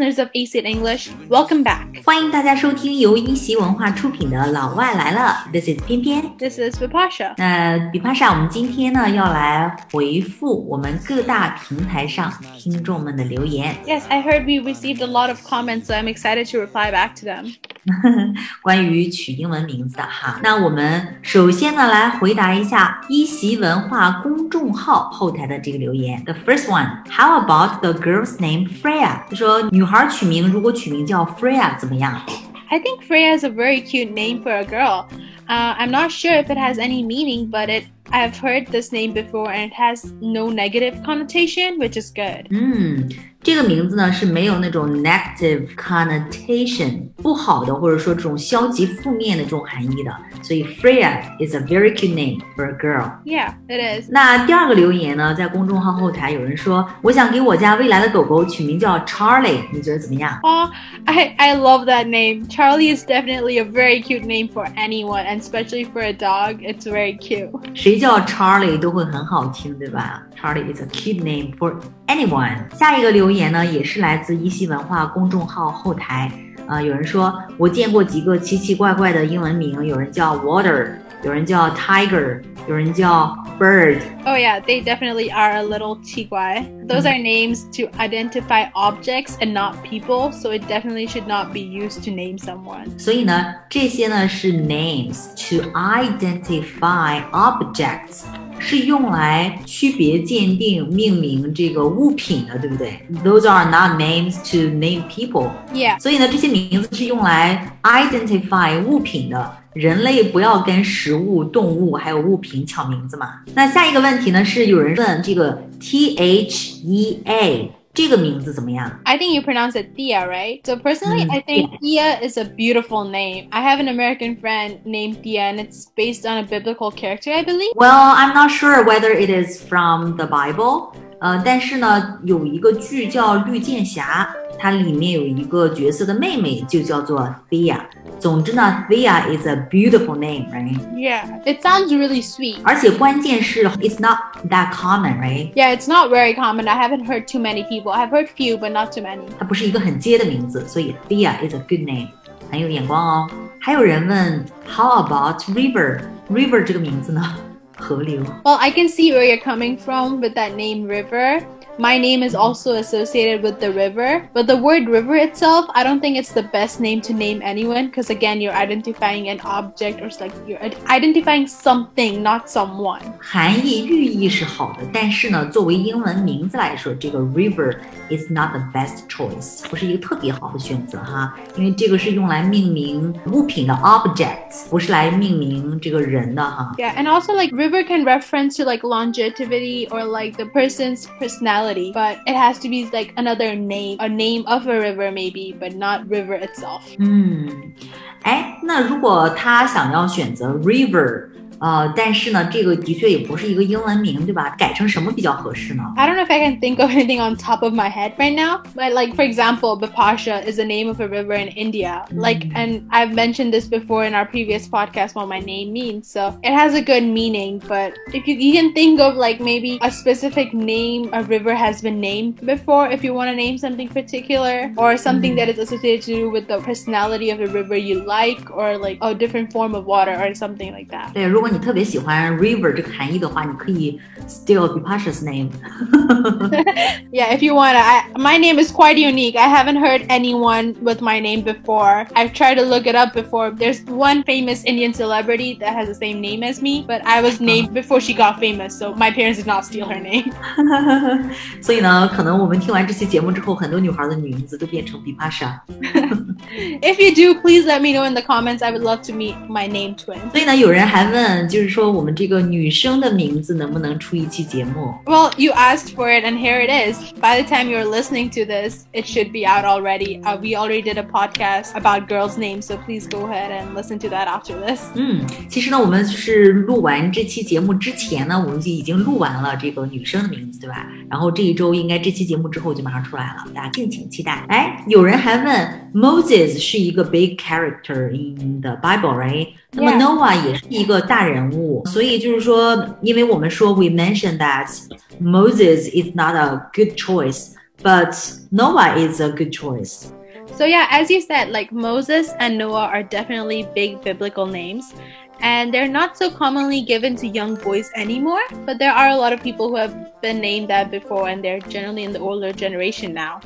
listeners of AC English, welcome back. 欢迎大家收听由一席文化出品的《老外来了》，This is 翩翩，This is Bipasha。那 Bipasha，我们今天呢要来回复我们各大平台上听众们的留言。Yes, I heard we received a lot of comments, so I'm excited to reply back to them. 关于取英文名字的哈。那我们首先呢来回答一下一席文化公众号后台的这个留言。The first one, how about the girl's name Freya？他说女孩取名如果取名叫 Freya 怎么样？ I think Freya is a very cute name for a girl. Uh, I'm not sure if it has any meaning, but it I've heard this name before and it has no negative connotation, which is good. 嗯， 这个名字呢是没有那种 negative connotation 不好的，或者说这种消极负面的这种含义的，所以 Freya is a very cute name for a girl。 Yeah, it is. 那第二个留言呢，在公众号后台有人说，我想给我家未来的狗狗取名叫 Charlie，你觉得怎么样？ Oh, I, I love that name. Charlie is definitely a very cute name for anyone, and especially for a dog. It's very cute. 谁叫 Charlie 都会很好听，对吧？Charlie is a cute name for anyone。下一个留言呢，也是来自一席文化公众号后台。呃，有人说我见过几个奇奇怪怪的英文名，有人叫 Water，有人叫 Tiger，有人叫 Bird。 Oh yeah, they definitely are a little chiguai. Those are names to identify objects and not people, so it definitely should not be used to name someone. 所以呢，这些呢是 names to identify objects， 是用来区别、鉴定、命名这个物品的，对不对？Those are not names to name people。Yeah. 所以呢，这些名字是用来 identify 物品的。人类不要跟食物、动物还有物品抢名字嘛。那下一个问题呢，是有人问这个 T H E A 这个名字怎么样？ I think you pronounce it Thea, right? So personally, Mm, I think Thea is a beautiful name. I have an American friend named Thea, and it's based on a biblical character, I believe. Well, I'm not sure whether it is from the Bible. 呃，但是呢，有一个剧叫《绿箭侠》，它里面有一个角色的妹妹就叫做 Thea。 总之呢，Thea is a beautiful name, right? Yeah, it sounds really sweet. 而且关键是 it's not that common, right? Yeah, it's not very common. I haven't heard too many people. I've heard few, but not too many. 它不是一个很接的名字，所以 Thea is a good name，很有眼光哦。还有人问 How about River？River 这个名字呢？河流。 Well, I can see where you're coming from with that name River. My name is also associated with the river, but the word river itself, I don't think it's the best name to name anyone because again, you're identifying an object or it's like you're ad- identifying something, not someone. 含义寓意是好的，但是呢，作为英文名字来说，这个 river is not the best choice，不是一个特别好的选择哈，因为这个是用来命名物品的 object，不是来命名这个人的哈。 Yeah, and also like river can reference to like longevity or like the person's personality, but it has to be like another name, a name of a river maybe, but not river itself. 嗯，哎，那如果他想要选择 river， 呃，但是呢，这个的确也不是一个英文名，对吧？改成什么比较合适呢？ I don't know if I can think of anything on top of my head right now, but like for example, Bipasha is the name of a river in India. Like, and I've mentioned this before in our previous podcast what my name means, so it has a good meaning. But if you, you can think of like maybe a specific name a river has been named before, if you want to name something particular or something that is associated to with the personality of the river you like, or like a different form of water or something like that. 对，如果 你特别喜欢 river 这个含义的话，你可以 steal Bipasha's name。 Yeah, if you wanna, I, my name is quite unique. I haven't heard anyone with my name before. I've tried to look it up before. There's one famous Indian celebrity that has the same name as me, but I was named before she got famous, so my parents did not steal her name. 所以呢，可能我们听完这期节目之后，很多女孩的名字都变成 Bipasha。 If you do, please let me know in the comments. I would love to meet my name twin. 所以呢，有人还问， 就是说我们这个女生的名字能不能出一期节目？ Well, you asked for it, and here it is. By the time you're listening to this, it should be out already. Uh, we already did a podcast about girls' names, so please go ahead and listen to that after this. 嗯，其实呢，我们是录完这期节目之前呢，我们就已经录完了这个女生的名字，对吧？然后这一周应该这期节目之后就马上出来了，大家敬请期待。哎，有人还问，Moses 是一个 big character in the Bible，right？ 那么 Yeah. Noah 也是一个大人物，所以就是说，因为我们说 we mentioned that Moses is not a good choice。 but Noah is a good choice. So yeah, as you said, like Moses and Noah are definitely big biblical names. And they're not so commonly given to young boys anymore, but there are a lot of people who have been named that before, and they're generally in the older generation now.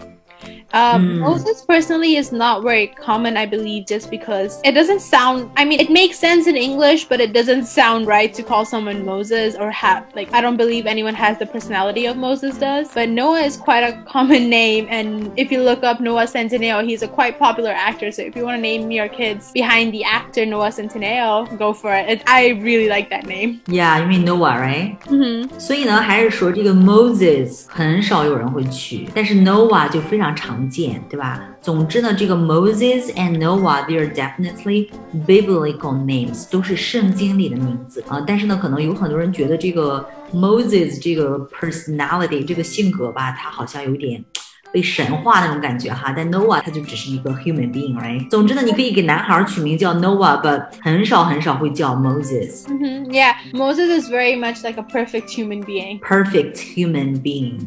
Um, mm. Moses personally is not very common, I believe, just because it doesn't sound. I mean, it makes sense in English, but it doesn't sound right to call someone Moses or have like. I don't believe anyone has the personality of Moses does. But Noah is quite a common name, and if you look up Noah Centineo, he's a quite popular actor. So if you want to name your kids behind the actor Noah Centineo, go for it. it I really like that name. Yeah, you mean Noah, right? 嗯哼。所以呢，还是说这个 Moses 很少有人会取，但是 Noah 就非常 常。见，对吧？总之呢，这个 Moses and Noah they are definitely biblical names，都是圣经里的名字啊。但是呢，可能有很多人觉得这个 Moses 这个 personality 这个性格吧，他好像有点。被神化那种感觉哈，但 Noah 他就只是一个 human being，right？总之呢，你可以给男孩取名叫 Noah，but 很少很少会叫 Moses。嗯哼，Yeah，Moses is very much like a perfect human being。Perfect human being。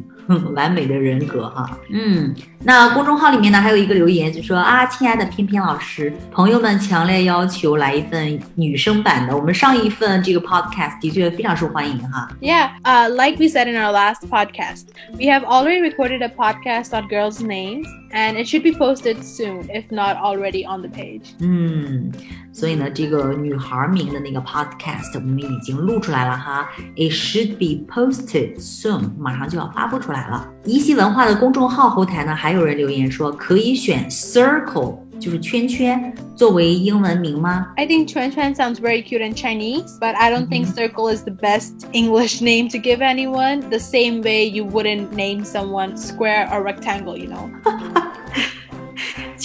完美的人格哈，嗯，那公众号里面呢还有一个留言就说啊，亲爱的偏偏老师，朋友们强烈要求来一份女生版的，我们上一份这个 podcast 的确非常受欢迎哈。Yeah, uh, like we said in our last podcast, we have already recorded a podcast on girls' names. and it should be posted soon, if not already on the page. 嗯，所以呢，这个女孩名的那个 podcast 我们已经录出来了哈，it should be posted soon，马上就要发布出来了。一席文化的公众号后台呢，还有人留言说可以选 circle。就是圈圈作为英文名吗？I think 圈圈 sounds very cute in Chinese, but I don't think mm-hmm. circle is the best English name to give anyone. The same way you wouldn't name someone square or rectangle, you know.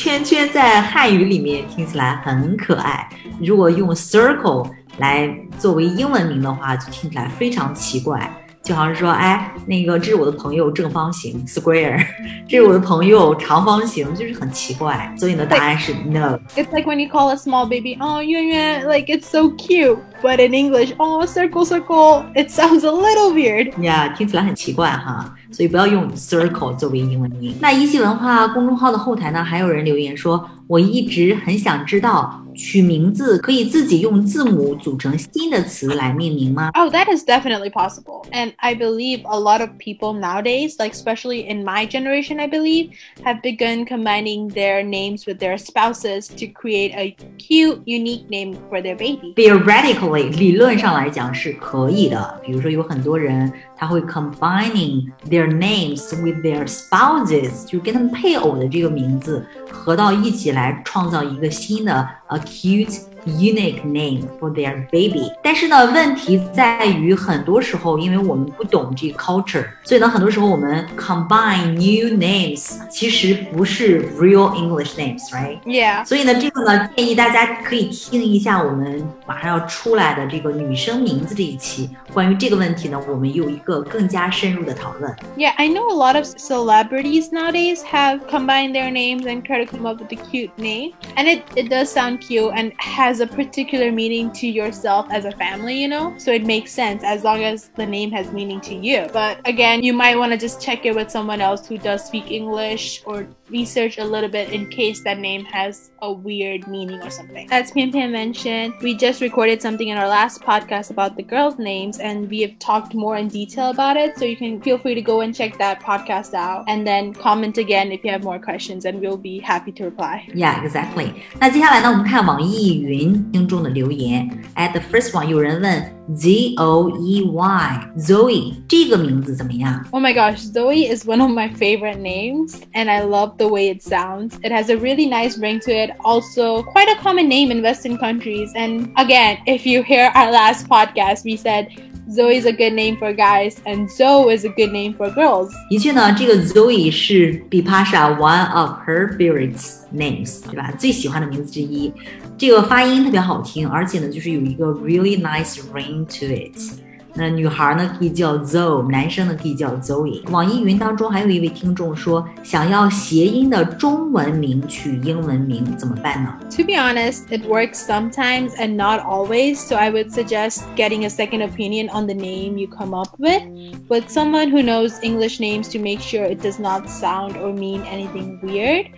圈圈在汉语里面听起来很可爱，如果用 circle 来作为英文名的话，就听起来非常奇怪。就好像说，哎，那个这是我的朋友正方形 square，这是我的朋友长方形，就是很奇怪。所以你的，答案是 no。It's like when you call a small baby, oh, 圆圆 like it's so cute. But in English, oh, circle, circle, it sounds a little weird. Yeah，听起来很奇怪哈，所以不要用 circle 作为英文名。那一席文化公众号的后台呢，还有人留言说，我一直很想知道。取名字可以自己用字母组成新的词来命名吗？Oh, that is definitely possible. And I believe a lot of people nowadays, like especially in my generation, I believe, have begun combining their names with their spouses to create a cute, unique name for their baby. Theoretically，理论上来讲是可以的。比如说有很多人他会 combining their names with their spouses，就是跟他们配偶的这个名字合到一起来创造一个新的 a Cute。unique name for their baby。但是呢，问题在于很多时候，因为我们不懂这个 culture，所以呢，很多时候我们 combine new names，其实不是 real English names，right？Yeah。所以呢，这个呢，建议大家可以听一下我们马上要出来的这个女生名字这一期。关于这个问题呢，我们有一个更加深入的讨论。Yeah, I know a lot of celebrities nowadays have combined their names and try to come up with a cute name, and it it does sound cute and has has a particular meaning to yourself as a family, you know? So it makes sense as long as the name has meaning to you. But again, you might want to just check it with someone else who does speak English or research a little bit in case that name has a weird meaning or something. As Pian Pian mentioned, we just recorded something in our last podcast about the girls' names and we have talked more in detail about it. So you can feel free to go and check that podcast out and then comment again if you have more questions and we'll be happy to reply. Yeah, exactly. 那接下来呢，我们看网易云 您听众的留言。At the first one，有人问 Z O E Y Zoe 这个名字怎么样？Oh my gosh, Zoe is one of my favorite names, and I love the way it sounds. It has a really nice ring to it. Also, quite a common name in Western countries. And again, if you hear our last podcast, we said Zoe is a good name for guys, and Zoe is a good name for girls. 的确呢，这个 Zoe 是 Bipasha one of her favorites names，对吧？最喜欢的名字之一。这个发音特别好听，而且呢，就是有一个 really nice ring to it。 那女孩呢可以叫 Zoe，男生呢可以叫 Zoe。网易云当中还有一位听众说，想要谐音的中文名取英文名怎么办呢？To be honest, it works sometimes and not always. So I would suggest getting a second opinion on the name you come up with, with someone who knows English names to make sure it does not sound or mean anything weird.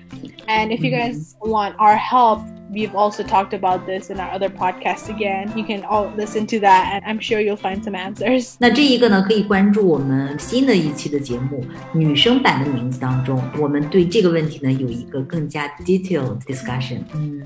And if you guys want our help we've also talked about this in our other podcast again. You can all listen to that, and I'm sure you'll find some answers. 那这一个呢，可以关注我们新的一期的节目女生版的名字当中，我们对这个问题呢有一个更加 detailed discussion。嗯，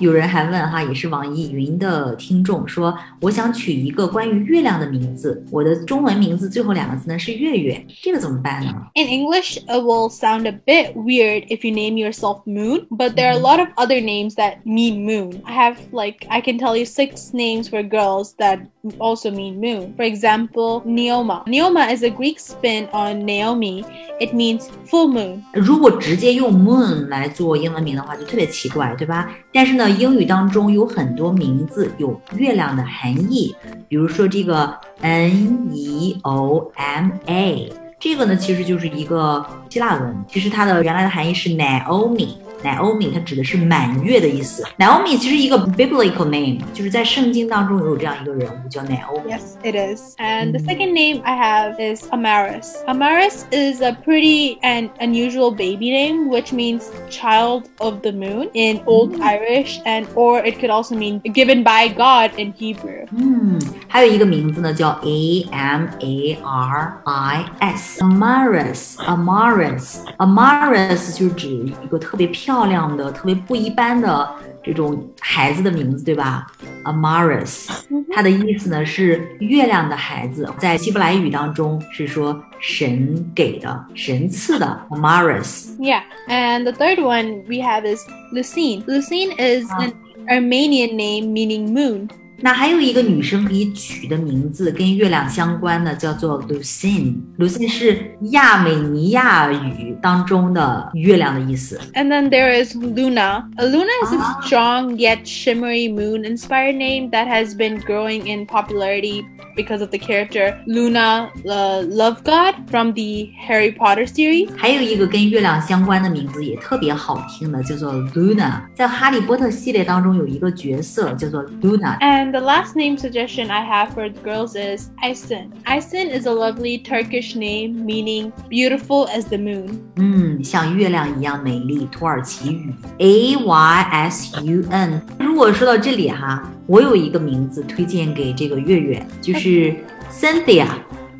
有人还问哈，也是网易云的听众说，我想取一个关于月亮的名字，我的中文名字最后两个字呢是月月，这个怎么办呢？In English, it will sound a bit weird if you name yourself Moon, but there are a lot of other names that mean moon. I have like I can tell you six names for girls that also mean moon. For example, Neoma. Neoma is a Greek spin on Naomi. It means full moon. 如果直接用 moon 来做英文名的话，就特别奇怪，对吧？但是呢，英语当中有很多名字有月亮的含义，比如说这个 N E O M A，这个呢其实就是一个希腊文，其实它的原来的含义是 Naomi。 Naomi 它指的是满月的意思。Naomi 其实一个 biblical name，就是在圣经当中有这样一个人物叫 Naomi。Yes, it is. And the second name I have is Amaris. Amaris is a pretty and unusual baby name, which means child of the moon in Old mm. Irish, and or it could also mean given by God in Hebrew. 嗯，还有一个名字呢叫 A M A R I S. Amaris, Amaris, Amaris 就是指一个特别漂 漂亮的、特别不一般的这种孩子的名字，对吧？Amaris，它的意思呢是月亮的孩子，在希伯来语当中是说神给的、神赐的。Amaris。Yeah, and the third one we have is Lucine. Lucine is an Armenian name meaning moon. 那还有一个女生可以取的名字跟月亮相关的，叫做 Lucine。Lucine 是亚美尼亚语当中的月亮的意思。And then there is Luna. A Luna is a strong yet shimmery moon-inspired name that has been growing in popularity because of the character Luna, the Lovegood from the Harry Potter series. 还有一个跟月亮相关的名字也特别好听的，叫做 Luna。在哈利波特系列当中有一个角色叫做 Luna。And and the last name suggestion I have for girls is Aysun. Aysun is a lovely Turkish name meaning beautiful as the moon. Hmm, 嗯，像月亮一样美丽，土耳其语 A Y S U N。如果说到这里哈，我有一个名字推荐给这个月月，就是 Cynthia。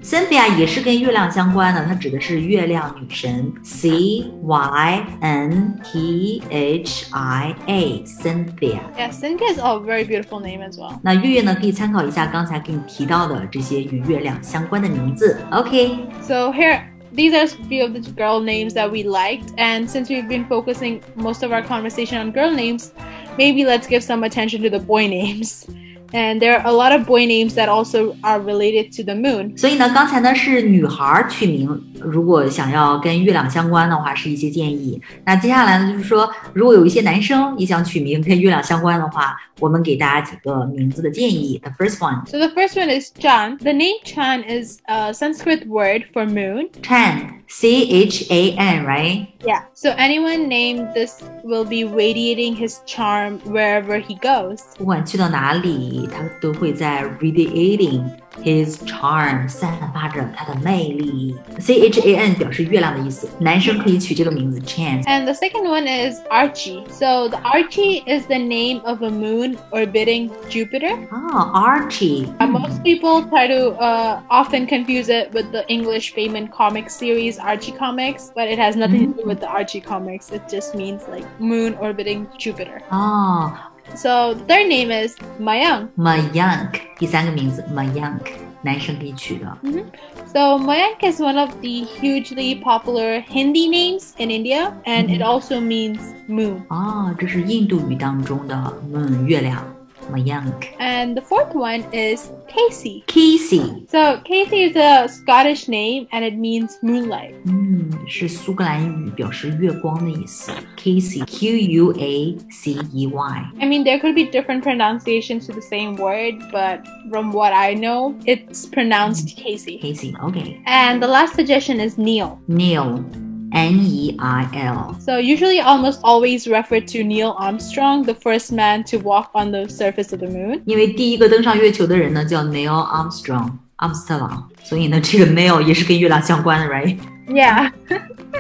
Cynthia 也是跟月亮相关的，它指的是月亮女神，C Y N T H I A Cynthia。Yeah, Cynthia is a very beautiful name as well. 那月月呢，可以参考一下刚才给你提到的这些与月亮相关的名字。OK。So here. These are a few of the girl names that we liked, and since we've been focusing most of our conversation on girl names, maybe let's give some attention to the boy names. And there are a lot of boy names that also are related to the moon. 所以呢，刚才呢是女孩取名， 如果想要跟月亮相关的话，是一些建议。那接下来呢，就是说，如果有一些男生也想取名跟月亮相关的话，我们给大家几个名字的建议。The first one. So the first one is Chan. The name Chan is a Sanskrit word for moon. Chan. C H A N, right? Yeah. So anyone named this will be radiating his charm wherever he goes. 不管去到哪里，他都会在 radiating his charm 散发着他的魅力。C H A N 表示月亮的意思，男生可以取这个名字 Chance。And the second one is Archie. So the Archie is the name of a moon orbiting Jupiter. Oh, Archie. And most people try to uh, often confuse it with the English famous comic series Archie Comics, but it has nothing to do with the Archie comics. It just means like moon orbiting Jupiter. Oh, So their name is Mayank. Mayank，第三个名字 Mayank，男生给取的。Mm -hmm. So Mayank is one of the hugely popular Hindi names in India, and mm -hmm. it mm-hmm. also means moon. Ah, Mayank. And the fourth one is Casey. Casey. So Casey is a Scottish name and it means moonlight. 嗯， 是苏格兰语，表示月光的意思。Casey, Q U A C E Y. I mean, there could be different pronunciations to the same word, but from what I know, it's pronounced Casey. Casey, okay. And the last suggestion is Neil. Neil, N E I L. So usually almost always refer to Neil Armstrong, the first man to walk on the surface of the moon. 因为第一个登上月球的人呢叫 Neil Armstrong，阿姆斯特朗，所以呢这个 Neil 也是跟月亮相关的，right？ Yeah.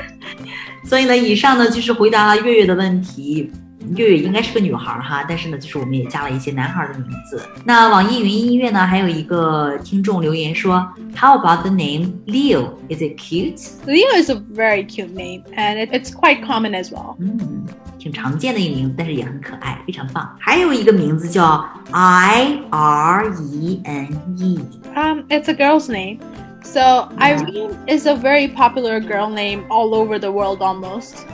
所以呢，以上呢就是回答了月月的问题。 月月应该是个女孩儿哈，但是呢，就是我们也加了一些男孩儿的名字。那网易云音乐呢，还有一个听众留言说，How about the name Leo? Is it cute? Leo is a very cute name, and it, it's quite common as well. 嗯，挺常见的一个名字，但是也很可爱，非常棒。还有一个名字叫 I R E N E， Um, it's a girl's name. So Irene is a very popular girl name all over the world almost.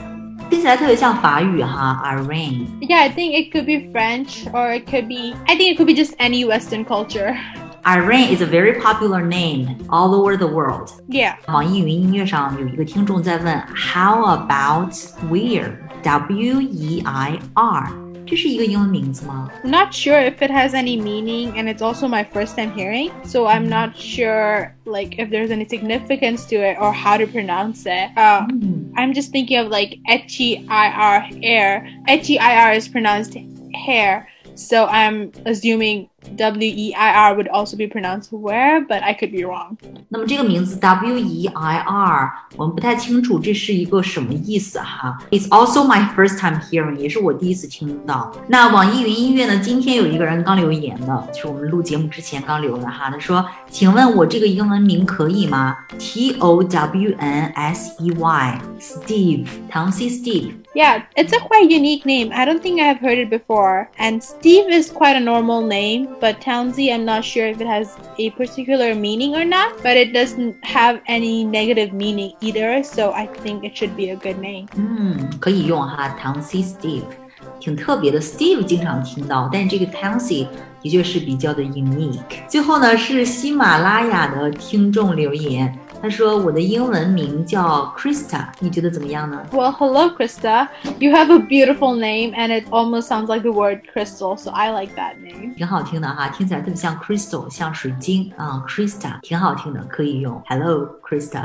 听起来特别像法语哈，Irene。 Yeah, I think it could be French or it could be I think it could be just any Western culture. Irene is a very popular name all over the world. Yeah. 网易云音乐上有一个听众在问，How about Weir? W E I R， 这是一个英文名字吗？ I'm not sure if it has any meaning and it's also my first time hearing. So I'm not sure like if there's any significance to it or how to pronounce it. Uh, 嗯 I'm just thinking of like H E I R hair. H E I R is pronounced hair. So I'm assuming W E I R would also be pronounced where, but I could be wrong. 那么这个名字 W E I R，我们不太清楚这是一个什么意思哈。It's also my first time hearing，也是我第一次听到。那网易云音乐呢？今天有一个人刚留言的，就是我们录节目之前刚留的哈。他说：“请问我这个英文名可以吗？T O W N S E Y，Steve，唐西 Steve。 Yeah, it's a quite unique name. I don't think I've heard it before. And Steve is quite a normal name, but Townsy, I'm not sure if it has a particular meaning or not, but it doesn't have any negative meaning either, so I think it should be a good name. 嗯，可以用哈，唐西 Steve，挺特别的。Steve 经常听到，但是这个 Tansy 的确是比较的 unique。最后呢，是喜马拉雅的听众留言， 他说我的英文名叫 Krista，你觉得怎么样呢？ Well, hello, Krista. You have a beautiful name, and it almost sounds like the word crystal, so I like that name. 挺好听的哈，听起来特别像 crystal，像水晶啊、c r y s t a 挺好听的，可以用。Hello Krista。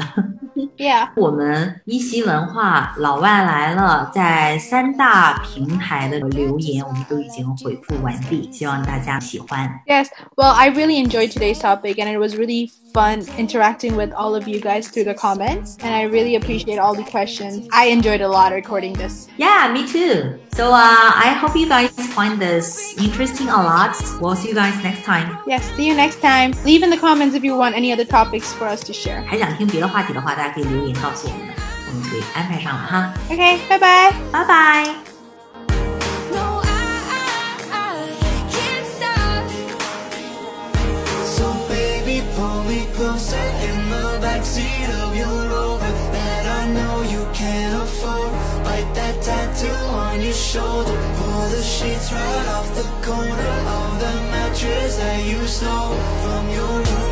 Yeah. 我们一席文化老外来了，在三大平台的留言我们都已经回复完毕，希望大家喜欢。 Yes, well, I really enjoyed today's topic, and it was really fun interacting with all of you guys through the comments, and I really appreciate all the questions. I enjoyed a lot recording this. Yeah, me too. So uh, I hope you guys find this interesting a lot. We'll see you guys next time. Yes, see you next time. Leave in the comments if you want any other topics for us to share. 还想听别的话题的话，大家 可以留言告诉我们，我们可以安排上了哈。Bye. 拜拜。No, I, I, I can't stop. So baby, pull me closer in the backseat of your Rover that I know you can't afford. Bite that tattoo on your shoulder. Pull the sheets right off the corner of the mattress that you stole from your room.